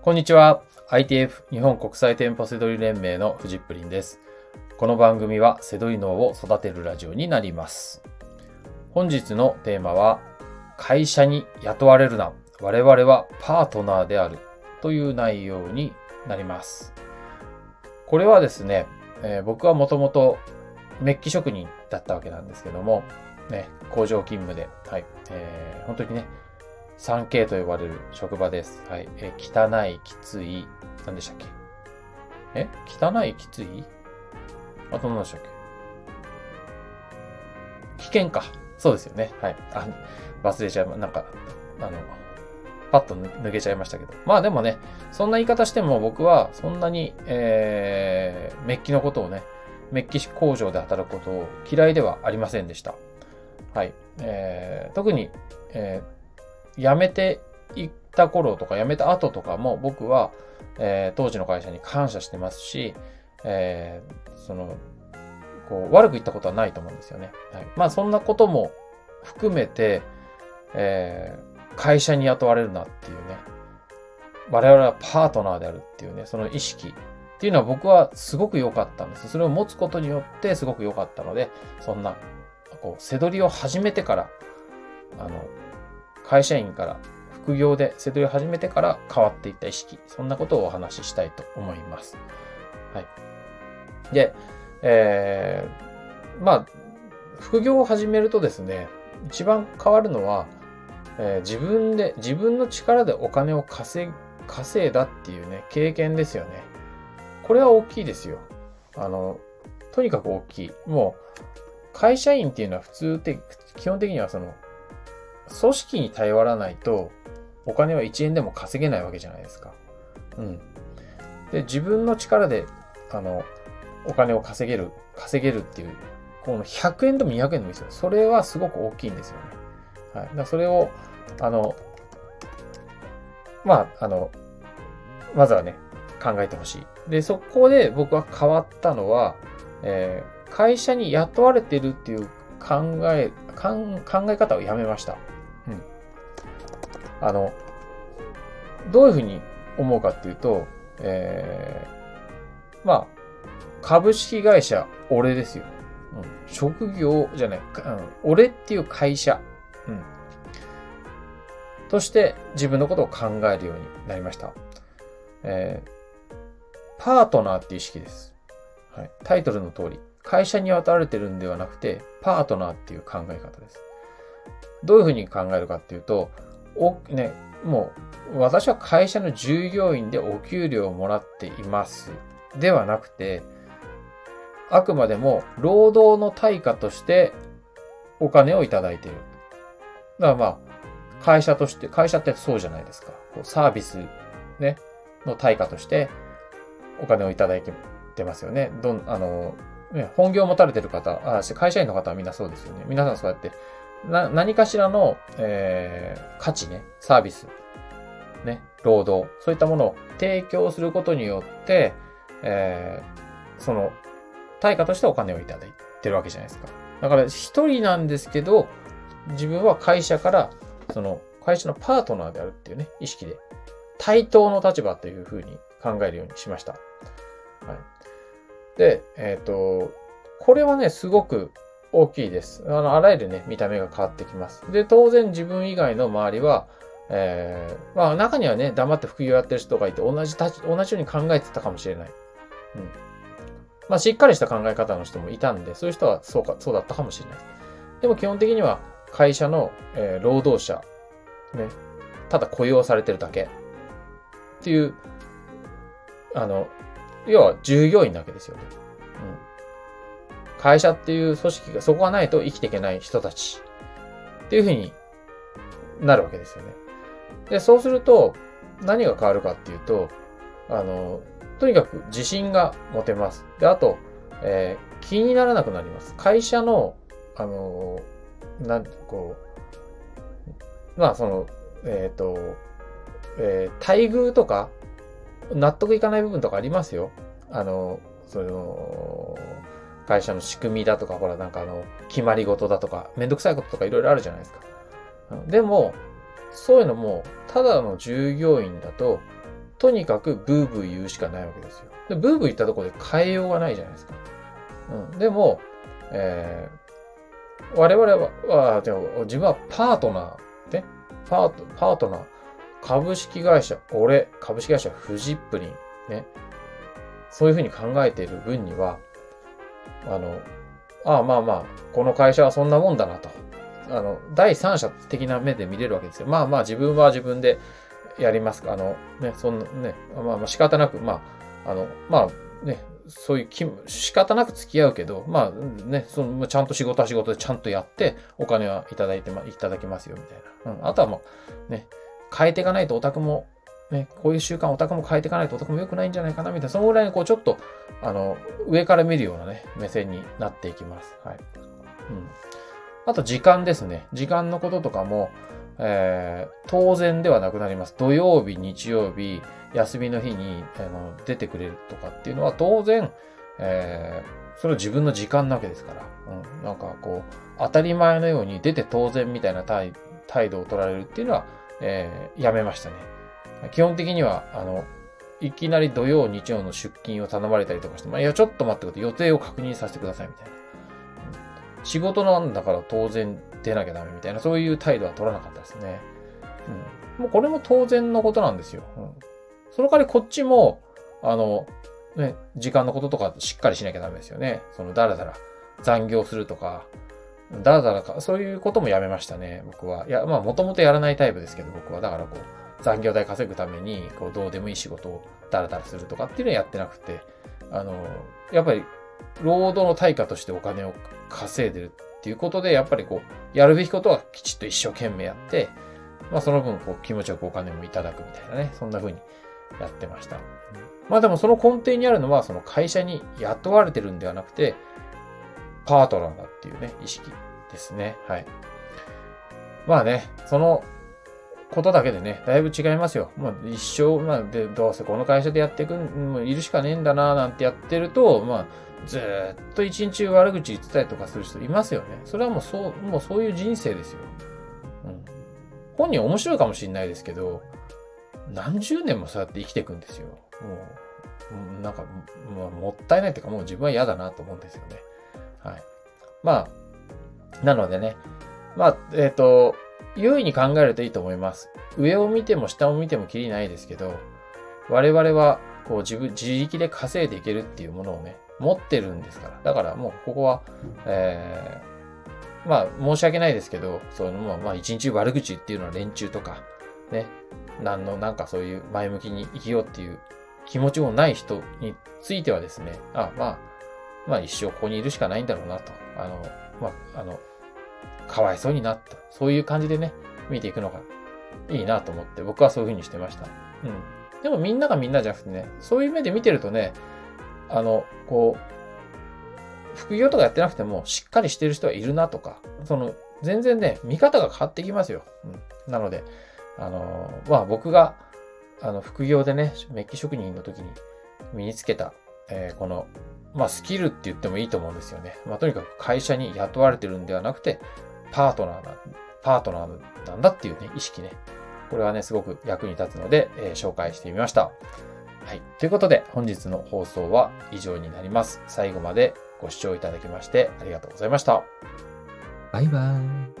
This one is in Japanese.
こんにちは。ITF 日本国際店舗セドリ連盟のフジップリンです。この番組はセドリ脳を育てるラジオになります。本日のテーマは、会社に雇われるな。我々はパートナーである。という内容になります。これはですね、えー僕はもともとメッキ職人だったわけなんですけども、ね、工場勤務で、はい、えー本当にね、3K と呼ばれる職場です。はい。え汚い、きつい、何でしたっけ？え？汚い、きつい？あと何でしたっけ？危険か。そうですよね。はい。あ、忘れちゃいま、なんか、あの、パッと抜けちゃいましたけど。まあでもね、そんな言い方しても僕はそんなに、えー、メッキのことをね、メッキ工場で働くことを嫌いではありませんでした。はい。えー、特に、えー、辞めていった頃とか辞めた後とかも僕は、えー当時の会社に感謝してますし、えーその、こう、悪く言ったことはないと思うんですよね。はい。まあそんなことも含めて、えー会社に雇われるなっていうね、我々はパートナーであるっていうね、その意識っていうのは僕はすごく良かったんです。それを持つことによってすごく良かったので、そんな、こう、せどりを始めてから、あの、会社員から副業でせどりを始めてから変わっていった意識、そんなことをお話ししたいと思います。はい。で、えー、まあ、副業を始めるとですね、一番変わるのは、えー自分で、自分の力でお金を稼い、稼いだっていうね、経験ですよね。これは大きいですよ。あの、とにかく大きい。もう、会社員っていうのは普通って、基本的にはその、組織に頼らないと、お金は1円でも稼げないわけじゃないですか。うん。で、自分の力で、あの、お金を稼げる、稼げるっていう、この100円でも200円でもいいですよ。それはすごく大きいんですよね。はい。だからそれを、あの、まあ、あの、まずはね、考えてほしい。で、そこで僕は変わったのは、えー会社に雇われてるっていう考え、考え方をやめました。あの、どういうふうに思うかっていうと、えーまあ、株式会社、俺ですよ。うん。職業じゃない、うん、俺っていう会社。うん。として自分のことを考えるようになりました。えーパートナーっていう意識です。はい。タイトルの通り、会社に渡られてるんではなくて、パートナーっていう考え方です。どういうふうに考えるかっていうと、お、ね、もう、私は会社の従業員でお給料をもらっています。ではなくて、あくまでも労働の対価としてお金をいただいている。だからまあ、会社として、会社ってそうじゃないですか。こうサービス、ね、の対価としてお金をいただいてますよね。どん、あの、ね、本業を持たれてる方、あ会社員の方はみんなそうですよね。皆さんそうやって、な、何かしらの、えー価値ね、サービス、ね、労働、そういったものを提供することによって、えーその、対価としてお金をいただいてるわけじゃないですか。だから、一人なんですけど、自分は会社から、その、会社のパートナーであるっていうね、意識で、対等の立場というふうに考えるようにしました。はい。で、えっ、と、これはね、すごく大きいです。あの、あらゆるね、見た目が変わってきます。で、当然自分以外の周りは、えーまあ中にはね、黙って副業やってる人がいて、同じ、同じように考えてたかもしれない。うん。まあしっかりした考え方の人もいたんで、そういう人はそうか、そうだったかもしれない。でも基本的には会社の、えー労働者、ね、ただ雇用されてるだけっていう、あの、要は従業員なわけですよね。うん。会社っていう組織が、そこがないと生きていけない人たちっていうふうになるわけですよね。で、そうすると、何が変わるかっていうと、あの、とにかく自信が持てます。で、あと、えー気にならなくなります。会社の、あの、なんて、こう、まあ、その、えっ、と、えー待遇とか、納得いかない部分とかありますよ。あの、その、会社の仕組みだとか、ほら、なんかあの、決まり事だとか、めんどくさいこととかいろいろあるじゃないですか。でも、そういうのも、ただの従業員だと、とにかくブーブー言うしかないわけですよ。でブーブー言ったところで変えようがないじゃないですか。うん。でも、えー、我々は、はでも自分はパートナー、ね、パート、パートナー、株式会社、俺、株式会社フジップリン、ね。そういうふうに考えている分には、あの、ああまあまあ、この会社はそんなもんだなと。あの、第三者的な目で見れるわけですよ。まあまあ自分は自分でやりますか。あの、ね、そんなね、まあまあ仕方なく、まあ、あの、まあね、そういう気、仕方なく付き合うけど、まあね、その、ちゃんと仕事は仕事でちゃんとやって、お金はいただいてま、いただきますよ、みたいな。うん。あとはもう、ね、変えていかないとオタクも、ね、こういう習慣オタクも変えていかないとオタクも良くないんじゃないかな、みたいな、そのぐらいにこう、ちょっと、あの、上から見るようなね、目線になっていきます。はい。うん。あと、時間ですね。時間のこととかも、えー、当然ではなくなります。土曜日、日曜日、休みの日に、あの出てくれるとかっていうのは当然、えー、それは自分の時間なわけですから。うん。なんかこう、当たり前のように出て当然みたいな態度を取られるっていうのは、えー、やめましたね。基本的には、あの、いきなり土曜、日曜の出勤を頼まれたりとかして、まあ、いや、ちょっと待ってください。予定を確認させてください、みたいな。仕事なんだから当然出なきゃダメみたいな、そういう態度は取らなかったですね。うん。もうこれも当然のことなんですよ。うん。その代わりこっちも、あの、ね、時間のこととかしっかりしなきゃダメですよね。その、だらだら残業するとか、だらだらか、そういうこともやめましたね、僕は。いや、まあ、もともとやらないタイプですけど、僕は。だからこう、残業代稼ぐために、こう、どうでもいい仕事をだらだらするとかっていうのはやってなくて、あの、やっぱり、労働の対価としてお金を稼いでるっていうことで、やっぱりこう、やるべきことはきちっと一生懸命やって、まあその分こう気持ちよくお金もいただくみたいなね、そんな風にやってました。まあでもその根底にあるのは、その会社に雇われてるんではなくて、パートナーだっていうね、意識ですね。はい。まあね、そのことだけでね、だいぶ違いますよ。もう一生、まあ、で、どうせこの会社でやっていく、もういるしかねえんだな、なんてやってると、まあ、ずっと一日悪口言ってたりとかする人いますよね。それはもうそう、もうそういう人生ですよ。うん。本人面白いかもしれないですけど、何十年もそうやって生きていくんですよ。もう、なんか、まあ、もったいないっていうか、もう自分は嫌だなと思うんですよね。はい。まあ、なのでね、まあ、えっ、ー、と、優位に考えるといいと思います。上を見ても下を見てもきりないですけど、我々は、こう自分、自力で稼いでいけるっていうものをね、持ってるんですから。だからもうここは、えー、まあ申し訳ないですけど、そのまあ、一日悪口っていうのは連中とか、ね、なんの、なんかそういう前向きに生きようっていう気持ちもない人についてはですね、あまあ、まあ一生ここにいるしかないんだろうなと。あの、まあ、あの、かわいそうになった。そういう感じでね、見ていくのがいいなと思って、僕はそういう風にしてました。うん。でもみんながみんなじゃなくてね、そういう目で見てるとね、あの、こう、副業とかやってなくても、しっかりしてる人はいるなとか、その、全然ね、見方が変わってきますよ。うん。なので、あの、まあ僕が、あの、副業でね、メッキ職人の時に身につけた、えー、この、まあスキルって言ってもいいと思うんですよね。まあとにかく会社に雇われてるんではなくて、パートナーな、パートナーなんだっていうね、意識ね。これはね、すごく役に立つので、えー、紹介してみました。はい。ということで、本日の放送は以上になります。最後までご視聴いただきましてありがとうございました。バイバーイ。